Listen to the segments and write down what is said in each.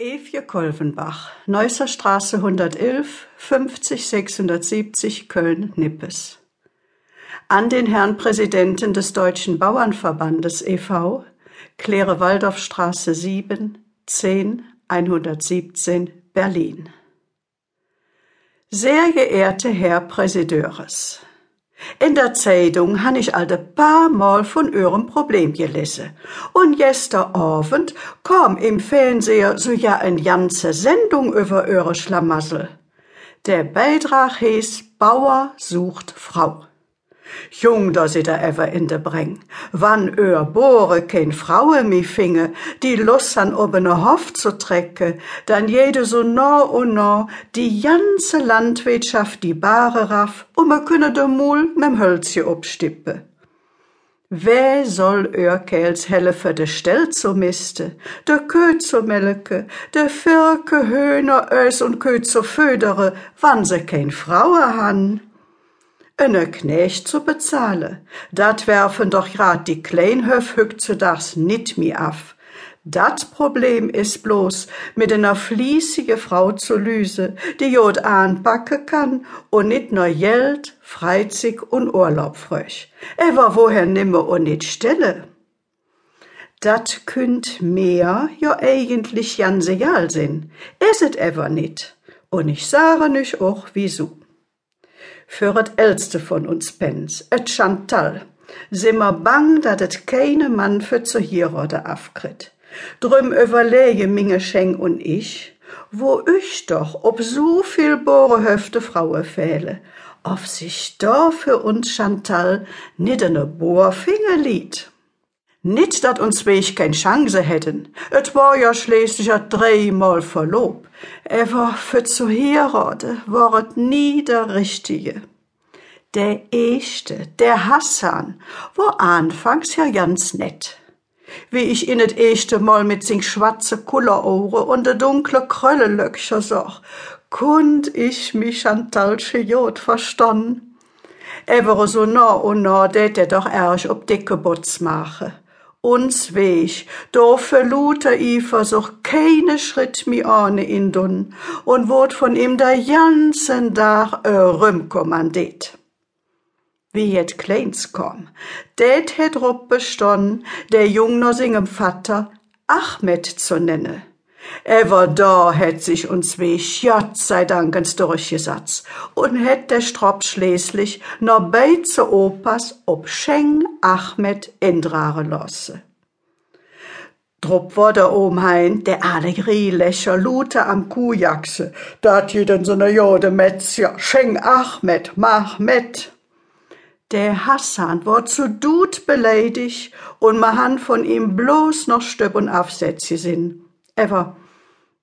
Evje Kolvenbach, Neusser Straße 111, 50 670 Köln-Nippes. An den Herrn Präsidenten des Deutschen Bauernverbandes e.V., Claire Waldorfstraße 7, 10 117 Berlin. Sehr geehrte Herr Präsideurs, in der Zeitung han ich alte paar Mal von eurem Problem gelesen. Und gestern Abend kam im Fernseher so ja ein ganze Sendung über eure Schlamassel. Der Beitrag hieß Bauer sucht Frau. Jung, da sie da ever in de Breng. Wann ör Bohre kein Fraue mi finge, die Lust an obene Hof zu trecke, dann jede so nah und nah die ganze Landwirtschaft die Bare raff, und me könne de Mul mem Hölzje obstippe. Wer soll ör Kerls helfe de Stell zu miste, de Kö zu melke, de Firke, Höhner, Ös und Kö zu födere, wann se kein Fraue han? Eine Knecht zu bezahlen. Dat werfen doch grad die Kleinhöf heutzutage nit mi af. Dat Problem is bloß, mit einer fließige Frau zu lüse, die jod anpacken kann und nit nur Geld, Freizig und Urlaub fröch. Ewer woher nimme und nit stelle? Dat könnt mehr jo eigentlich ganz egal sinn. Is et ever nit. Und ich sage nich och wieso für et älste von uns Pens, et Chantal. Simmer bang, dat et keine Mann für zu Hierode afkrit. Drüm überlege Minge Scheng und ich, wo ich doch, ob so viel Bohrehöfte Fraue fehle, auf sich da für uns Chantal niedene Bohrfinger lied. Nit, dat uns weich kein Chance hätten. Et war ja schließlich ja dreimal verlob. Ever für zu heirate waret nie der Richtige. Der Echte, der Hassan, war anfangs ja ganz nett. Wie ich in et echte Mal mit sing schwarze Kullerohre und de dunkle Kröllelöckcher sah, kund ich mich an talsche Jod verstonnen. Ever so nah und nah, det er doch erst ob dicke Butz mache uns Weg, do verlud er Eifersucht keine Schritt mi ahne in dun und wurd von ihm der ganzen Tag rüm kommandiert. Wie jet Kleins kom, det het rup bestonnen, der Jung no singem Vater Achmed zu nenne. Ever da hätt sich uns Weg Gott sei Dankens durchgesatz und hätt der Strop schließlich no beize Opas ob Scheng Ahmed endrare losse. Drupp war der Omhein, der alle Grielächer Lute am Kuhjachse, dat jeden so ne Jode Metzja, Scheng Ahmed, mach mit. Der Hassan war zu Dud beleidigt und ma han von ihm bloß noch Stöb und Aufsätze sinn. Ever,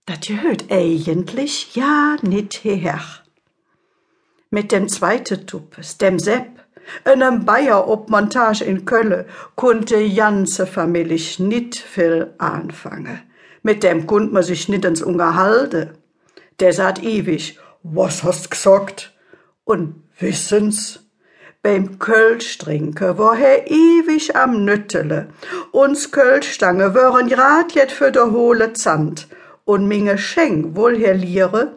dat gehört eigentlich ja nit her. Mit dem zweiten Tuppes, dem Sepp, einem Bayer ob Montage in Kölle, konnte ganze Familie nit viel anfangen. Mit dem kund man sich nit ins Unterhalten. Der sagt ewig, was hast gesagt? Und wissen's? Beim Kölsch-Trinken war er ewig am Nüttele. Uns Kölschstange wären grad jet für de hohle Zand. Und minge Schenk wohl Herr Liere,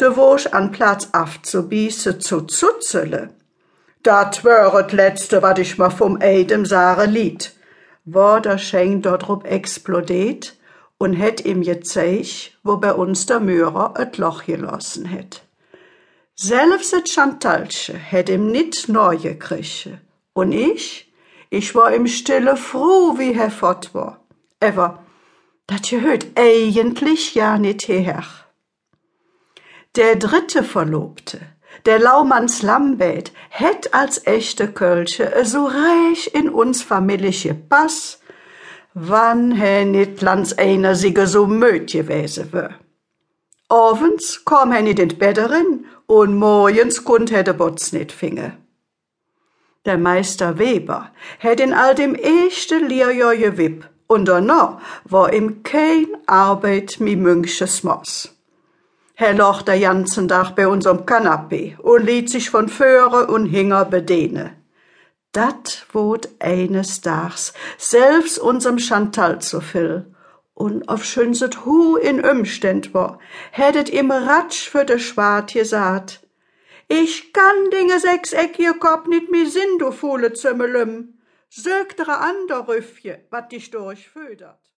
de wosch an Platz afzubiese zu zutzele. Dat wäret letzte, wat ich ma vom Eidem sare lied. War der Schenk dort rup explodet und hätt ihm gezeig, wo bei uns der Möhrer et Loch gelassen hätt. Selbst et Chantalsche hätt ihm nit neue krieche. Und ich? Ich war im Stille froh, wie er fort war. Ever, dat gehört eigentlich ja nit her. Der dritte Verlobte, der Laumanns Lambert, hätt als echte Kölsche so reich in uns familie Pass, wann he nit lands einer sige so möd gewesen wär. Abends kom he nit in Bedderin und morgens kund he de Botz nit finge. Der Meister Weber hätt in all dem echte Lehrjahr gewippt und danach war ihm kein Arbeit mi Münchs Moss. Herr loch der ganzen Tag bei unserem Kanapee und liet sich von Föhre und Hinger bedehne. Dat wot eines Tags selbst unserem Chantal zu viel Und auf schönset hu in Umständ war, hättet im Ratsch für de Schwart gesagt, ich kann dinge sechseckige Kopf nit mi sinn, du Fuhle Zümmelüm. Sögtere ander Rüffje, wat dich durchfödert.